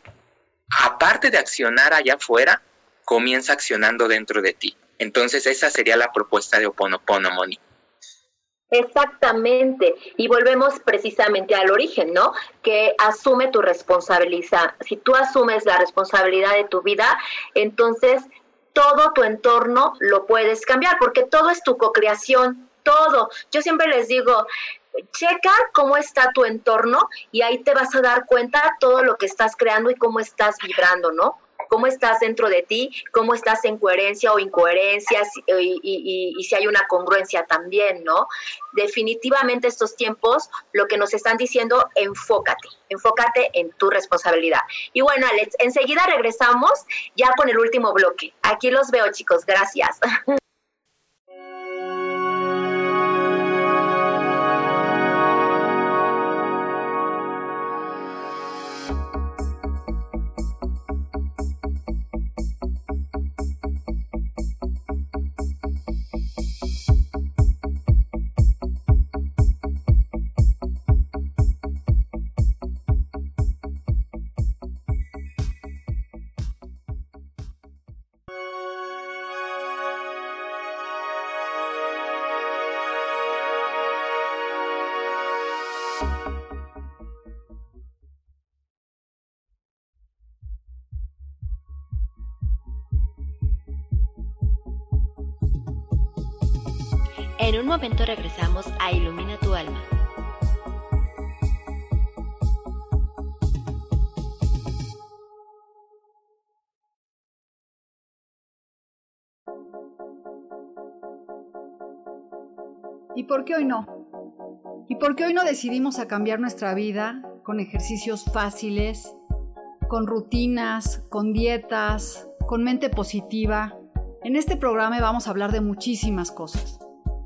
aparte de accionar allá afuera, comienza accionando dentro de ti. Entonces esa sería la propuesta de Oponopono. Exactamente. Y volvemos precisamente al origen, ¿no? Que asume tu responsabilidad. Si tú asumes la responsabilidad de tu vida, entonces todo tu entorno lo puedes cambiar, porque todo es tu cocreación, todo. Yo siempre les digo, checa cómo está tu entorno y ahí te vas a dar cuenta todo lo que estás creando y cómo estás vibrando, ¿no? Cómo estás dentro de ti, cómo estás en coherencia o incoherencia y, y si hay una congruencia también, ¿no? Definitivamente estos tiempos lo que nos están diciendo, enfócate, enfócate en tu responsabilidad. Y bueno, Alex, enseguida regresamos ya con el último bloque. Aquí los veo, chicos, gracias. (laughs) momento regresamos a Ilumina tu alma. ¿Y por qué hoy no? ¿Y por qué hoy no decidimos a cambiar nuestra vida con ejercicios fáciles, con rutinas, con dietas, con mente positiva? En este programa vamos a hablar de muchísimas cosas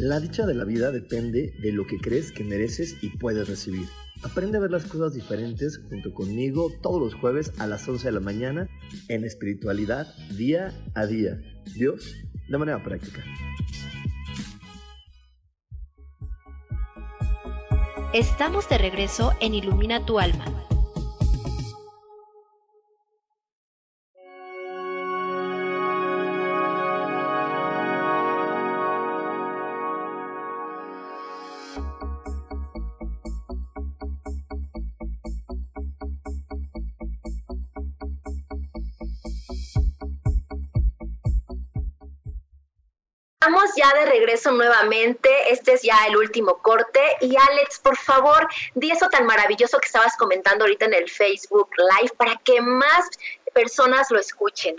La dicha de la vida depende de lo que crees que mereces y puedes recibir. Aprende a ver las cosas diferentes junto conmigo todos los jueves a las 11 de la mañana en espiritualidad día a día. Dios, de manera práctica. Estamos de regreso en Ilumina tu alma ya de regreso nuevamente. Este es ya el último corte. Y Alex, por favor, di eso tan maravilloso que estabas comentando ahorita en el Facebook Live para que más personas lo escuchen.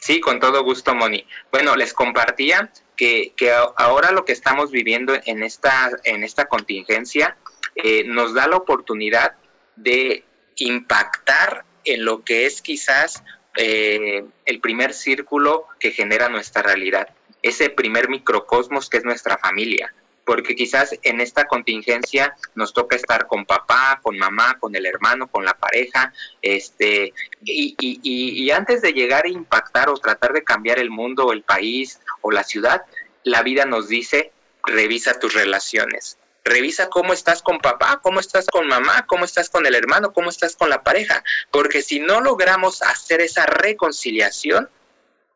Sí, con todo gusto, Moni. Bueno, les compartía que, que ahora lo que estamos viviendo en esta, en esta contingencia eh, nos da la oportunidad de impactar en lo que es quizás eh, el primer círculo que genera nuestra realidad ese primer microcosmos que es nuestra familia. porque quizás en esta contingencia nos toca estar con papá, con mamá, con el hermano, con la pareja, este, y, y, y, antes de llegar a impactar o tratar de cambiar el mundo, el país o la ciudad, la vida nos dice, revisa tus relaciones, revisa cómo estás con papá, cómo estás con mamá, cómo estás con el hermano, cómo estás con la pareja, porque si no logramos hacer esa reconciliación,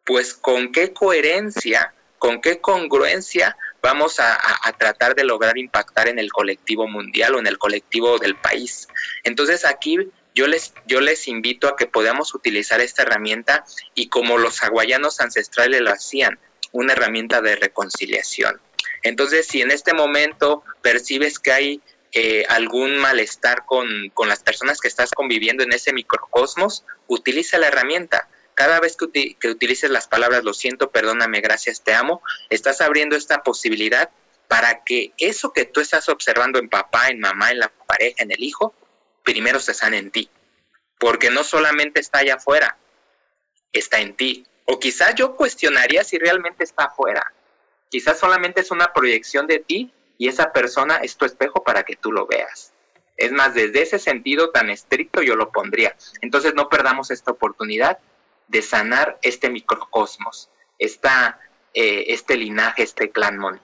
pues con qué coherencia, con qué congruencia vamos a, tratar de lograr impactar en el colectivo mundial o en el colectivo del país. Entonces aquí yo les, yo les invito a que podamos utilizar esta herramienta y como los aguayanos ancestrales lo hacían, una herramienta de reconciliación. Entonces, si en este momento percibes que hay eh, algún malestar con, con, las personas que estás conviviendo en ese microcosmos, utiliza la herramienta. Cada vez que, que utilices las palabras lo siento, perdóname, gracias, te amo, estás abriendo esta posibilidad para que eso que tú estás observando en papá, en mamá, en la pareja, en el hijo, primero se sane en ti. Porque no solamente está allá afuera, está en ti. O quizás yo cuestionaría si realmente está afuera. Quizás solamente es una proyección de ti y esa persona es tu espejo para que tú lo veas. Es más, desde ese sentido tan estricto yo lo pondría. Entonces no perdamos esta oportunidad de sanar este microcosmos, esta, eh, este linaje, este clan Mon.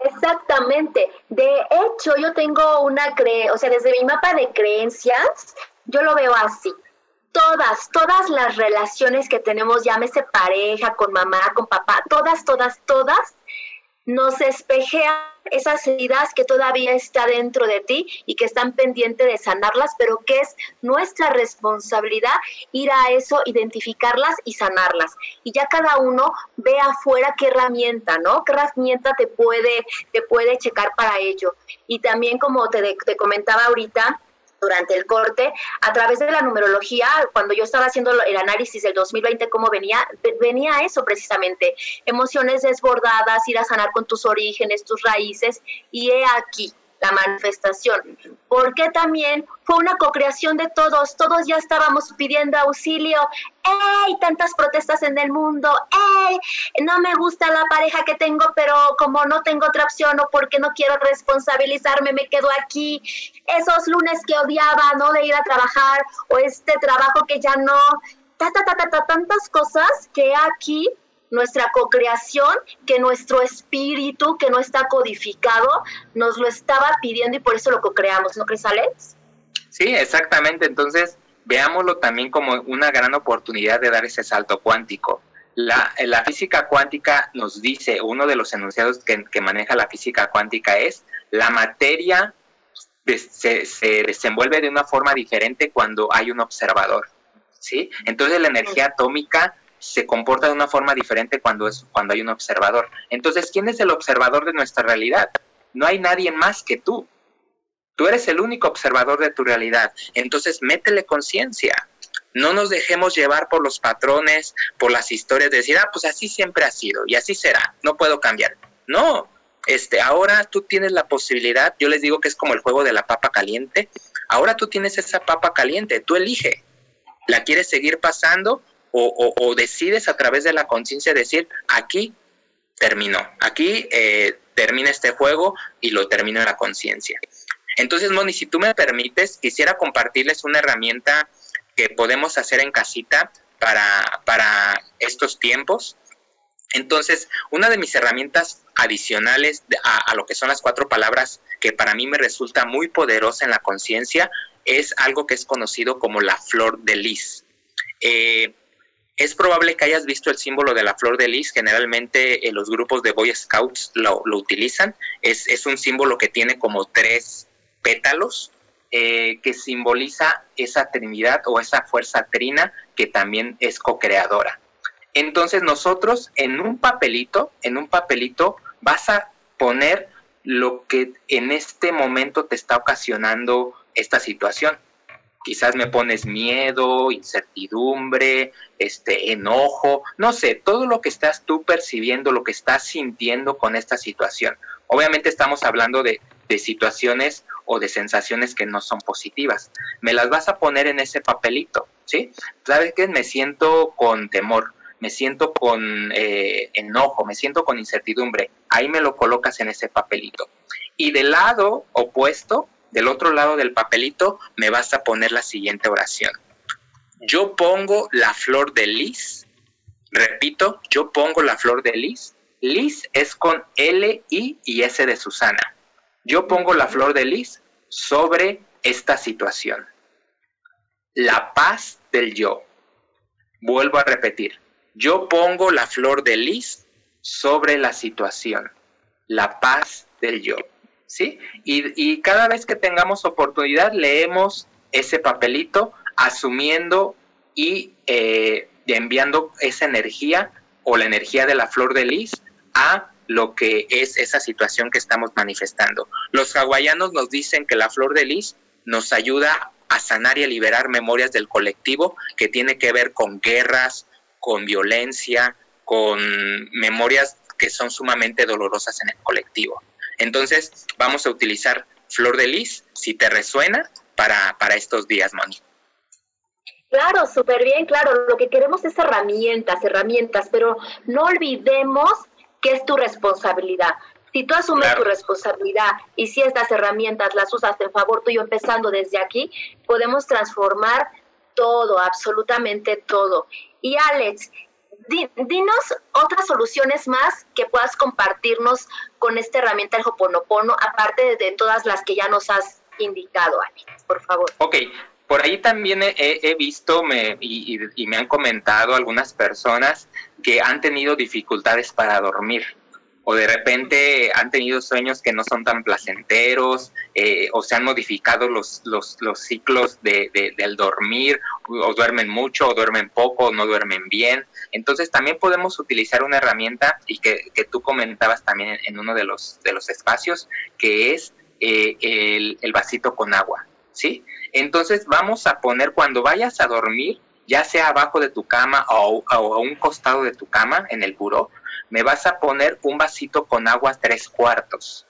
Exactamente. De hecho, yo tengo una cre, o sea, desde mi mapa de creencias, yo lo veo así. Todas, todas las relaciones que tenemos, llámese pareja, con mamá, con papá, todas, todas, todas, nos espejean esas heridas que todavía está dentro de ti y que están pendientes de sanarlas, pero que es nuestra responsabilidad ir a eso, identificarlas y sanarlas. Y ya cada uno ve afuera qué herramienta, ¿no? ¿Qué herramienta te puede, te puede checar para ello? Y también como te, te comentaba ahorita, durante el corte, a través de la numerología, cuando yo estaba haciendo el análisis del 2020, cómo venía, venía eso precisamente, emociones desbordadas, ir a sanar con tus orígenes, tus raíces, y he aquí, la manifestación, porque también fue una cocreación de todos, todos ya estábamos pidiendo auxilio, ¡ey! Tantas protestas en el mundo, ¡ey! No me gusta la pareja que tengo, pero como no tengo otra opción o porque no quiero responsabilizarme, me quedo aquí. Esos lunes que odiaba, ¿no? De ir a trabajar o este trabajo que ya no, ta, ta, ta, ta, ta tantas cosas que aquí nuestra cocreación, que nuestro espíritu, que no está codificado, nos lo estaba pidiendo y por eso lo cocreamos, ¿no crees, Alex? Sí, exactamente. Entonces, veámoslo también como una gran oportunidad de dar ese salto cuántico. La, la física cuántica nos dice, uno de los enunciados que, que maneja la física cuántica es, la materia se, se desenvuelve de una forma diferente cuando hay un observador. ¿sí? Entonces la energía atómica se comporta de una forma diferente cuando, es, cuando hay un observador. Entonces, ¿quién es el observador de nuestra realidad? No hay nadie más que tú. Tú eres el único observador de tu realidad. Entonces, métele conciencia. No nos dejemos llevar por los patrones, por las historias de decir, ah, pues así siempre ha sido y así será, no puedo cambiar. No, este, ahora tú tienes la posibilidad, yo les digo que es como el juego de la papa caliente, ahora tú tienes esa papa caliente, tú elige, ¿la quieres seguir pasando o, decides a través de la conciencia decir, aquí terminó, aquí eh, termina este juego y lo termino en la conciencia. Entonces, Moni, si tú me permites, quisiera compartirles una herramienta que podemos hacer en casita para, para estos tiempos. Entonces, una de mis herramientas adicionales a, a, lo que son las cuatro palabras que para mí me resulta muy poderosa en la conciencia es algo que es conocido como la flor de lis. Eh, es probable que hayas visto el símbolo de la flor de lis, generalmente en eh, los grupos de Boy Scouts lo, utilizan, es, un símbolo que tiene como tres pétalos, eh, que simboliza esa trinidad o esa fuerza trina que también es co-creadora. Entonces nosotros en un papelito, en un papelito vas a poner lo que en este momento te está ocasionando esta situación quizás me pones miedo, incertidumbre, este enojo, no sé, todo lo que estás tú percibiendo, lo que estás sintiendo con esta situación. Obviamente estamos hablando de, de situaciones o de sensaciones que no son positivas. Me las vas a poner en ese papelito, ¿sí? ¿Sabes qué? Me siento con temor, me siento con eh, enojo, me siento con incertidumbre, ahí me lo colocas en ese papelito. Y del lado opuesto, del otro lado del papelito, me vas a poner la siguiente oración. Yo pongo la flor de lis, repito, yo pongo la flor de lis. Lis es con L, I y S de Susana. Yo pongo la flor de lis sobre esta situación. La paz del yo. Vuelvo a repetir. Yo pongo la flor de lis sobre la situación. La paz del yo. ¿Sí? Y, cada vez que tengamos oportunidad, leemos ese papelito asumiendo y eh, enviando esa energía o la energía de la flor de lis a lo que es esa situación que estamos manifestando. Los hawaianos nos dicen que la flor de lis nos ayuda a sanar y a liberar memorias del colectivo que tiene que ver con guerras, con violencia, con memorias que son sumamente dolorosas en el colectivo. Entonces, vamos a utilizar flor de lis, si te resuena, para, para estos días, Moni. Claro, súper bien, claro. Lo que queremos es herramientas, herramientas, pero no olvidemos que es tu responsabilidad. Si tú asumes tu responsabilidad y si estas herramientas las usas en favor tuyo, empezando desde aquí, podemos transformar todo, absolutamente todo. Y Alex, dinos otras soluciones más que puedas compartirnos con esta herramienta del Hoponopono, aparte de, todas las que ya nos has indicado, Alex, por favor. Ok, por ahí también he, visto me, y, me han comentado algunas personas que han tenido dificultades para dormir o de repente han tenido sueños que no son tan placenteros eh, o se han modificado los, los, ciclos de, del dormir o duermen mucho o duermen poco o no duermen bien. Entonces también podemos utilizar una herramienta y que, tú comentabas también en uno de los, de los espacios que es eh, el, el vasito con agua. ¿sí? Entonces vamos a poner cuando vayas a dormir, ya sea abajo de tu cama o, a un costado de tu cama en el buró, me vas a poner un vasito con agua tres cuartos.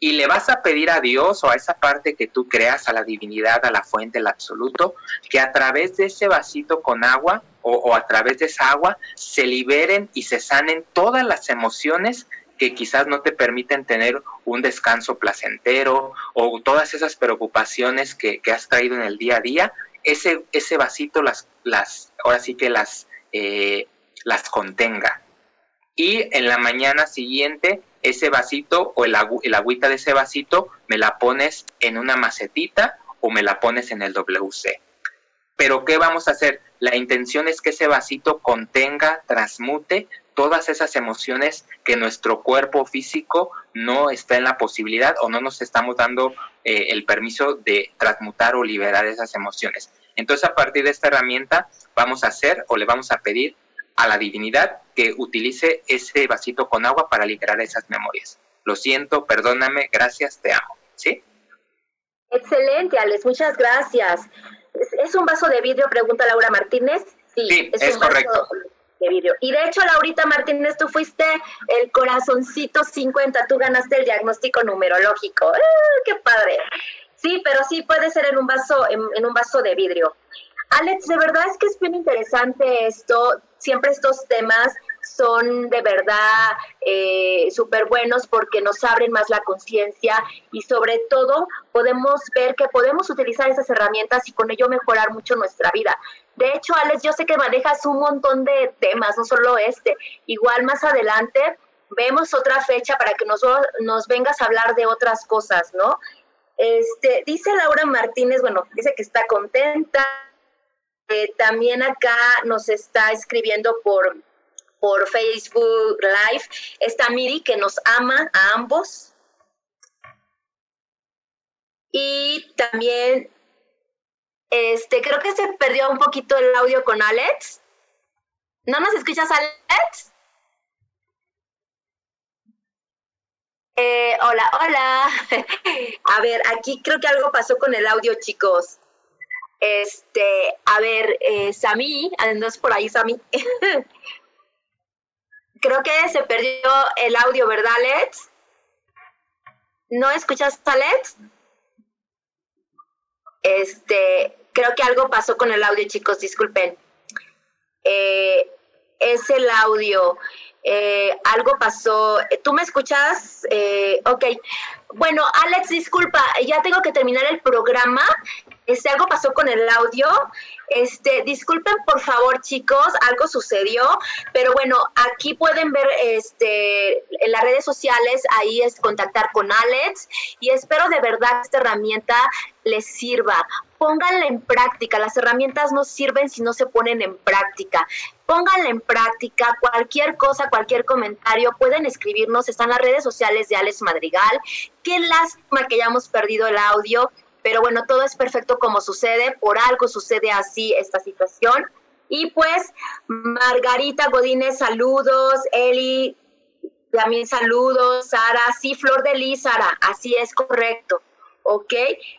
Y le vas a pedir a Dios o a esa parte que tú creas, a la divinidad, a la fuente, el absoluto, que a través de ese vasito con agua o a través de esa agua se liberen y se sanen todas las emociones que quizás no te permiten tener un descanso placentero o todas esas preocupaciones que, has traído en el día a día, ese, ese vasito las, las, ahora sí que las, eh, las contenga. Y en la mañana siguiente, ese vasito o el, el agüita de ese vasito me la pones en una macetita o me la pones en el WC. Pero ¿qué vamos a hacer? La intención es que ese vasito contenga, transmute todas esas emociones que nuestro cuerpo físico no está en la posibilidad o no nos estamos dando eh, el permiso de transmutar o liberar esas emociones. Entonces, a partir de esta herramienta, vamos a hacer o le vamos a pedir a la divinidad que utilice ese vasito con agua para liberar esas memorias. Lo siento, perdóname, gracias, te amo. ¿Sí? Excelente, Alex, muchas gracias. ¿Es, un vaso de vidrio? Pregunta Laura Martínez. Sí, es, correcto de vidrio. Y de hecho, Laurita Martínez, tú fuiste el corazoncito 50, tú ganaste el diagnóstico numerológico. ¡Ah, ¡Qué padre! Sí, pero sí puede ser en un vaso, en, un vaso de vidrio. Alex, de verdad es que es bien interesante esto. Siempre estos temas son de verdad eh, súper buenos porque nos abren más la conciencia y sobre todo podemos ver que podemos utilizar esas herramientas y con ello mejorar mucho nuestra vida. De hecho, Alex, yo sé que manejas un montón de temas, no solo este. Igual más adelante vemos otra fecha para que nos, vengas a hablar de otras cosas, ¿no? Este, dice Laura Martínez, bueno, dice que está contenta. También acá nos está escribiendo por, por Facebook Live. Está Miri que nos ama a ambos. Y también este, creo que se perdió un poquito el audio con Alex. ¿No nos escuchas, Alex? Eh, hola, hola. (laughs) a ver, aquí creo que algo pasó con el audio, chicos. Este, a ver, eh, Sami, andas por ahí, Sami. (laughs) creo que se perdió el audio, ¿verdad, Alex? ¿No escuchas, Alex? Este, creo que algo pasó con el audio, chicos, disculpen. Eh, es el audio. Eh, algo pasó. ¿Tú me escuchas? Eh, ok. Bueno, Alex, disculpa, ya tengo que terminar el programa. Este, algo pasó con el audio. Este, disculpen por favor, chicos, algo sucedió, pero bueno, aquí pueden ver este en las redes sociales, ahí es contactar con Alex y espero de verdad esta herramienta les sirva. Pónganla en práctica, las herramientas no sirven si no se ponen en práctica. Pónganla en práctica, cualquier cosa, cualquier comentario, pueden escribirnos, están las redes sociales de Alex Madrigal. Qué lástima que hayamos perdido el audio pero bueno, todo es perfecto como sucede, por algo sucede así esta situación. Y pues, Margarita Godínez, saludos, Eli, también saludos, Sara, sí, Flor de Lis, Sara, así es correcto. ¿ok?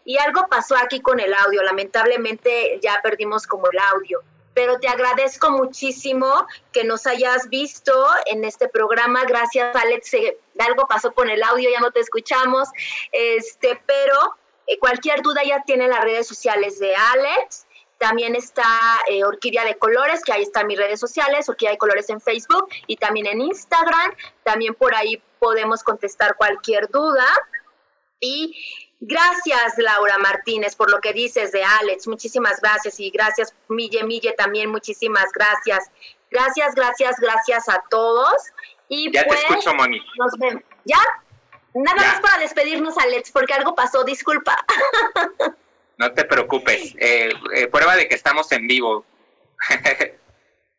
Y algo pasó aquí con el audio, lamentablemente ya perdimos como el audio, pero te agradezco muchísimo que nos hayas visto en este programa, gracias Alex, algo pasó con el audio, ya no te escuchamos, este, pero eh, cualquier duda ya tiene las redes sociales de Alex. También está eh, Orquídea de Colores, que ahí están mis redes sociales, Orquídea de Colores en Facebook y también en Instagram. También por ahí podemos contestar cualquier duda. Y gracias, Laura Martínez, por lo que dices de Alex. Muchísimas gracias. Y gracias, Mille Mille, también muchísimas gracias. Gracias, gracias, gracias a todos. Y ya te pues, escucho, Moni. Nos vemos. ¿Ya? Nada más para despedirnos, Alex, porque algo pasó, disculpa. No te preocupes, eh, eh, prueba de que estamos en vivo.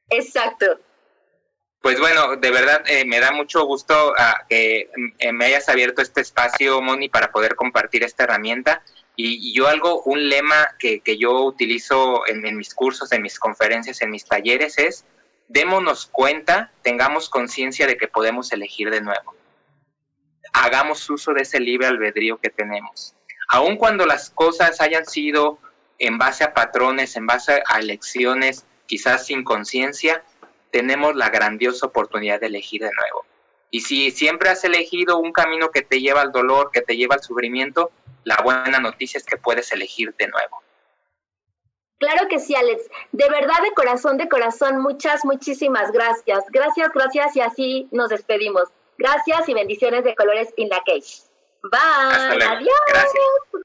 Exacto. Pues bueno, de verdad eh, me da mucho gusto ah, que me hayas abierto este espacio, Moni, para poder compartir esta herramienta. Y, yo algo, un lema que, que yo utilizo en, en, mis cursos, en mis conferencias, en mis talleres es, démonos cuenta, tengamos conciencia de que podemos elegir de nuevo hagamos uso de ese libre albedrío que tenemos. Aun cuando las cosas hayan sido en base a patrones, en base a elecciones, quizás sin conciencia, tenemos la grandiosa oportunidad de elegir de nuevo. Y si siempre has elegido un camino que te lleva al dolor, que te lleva al sufrimiento, la buena noticia es que puedes elegir de nuevo. Claro que sí, Alex. De verdad, de corazón, de corazón, muchas, muchísimas gracias. Gracias, gracias y así nos despedimos. Gracias y bendiciones de colores in la cage. Bye. Adiós. Gracias.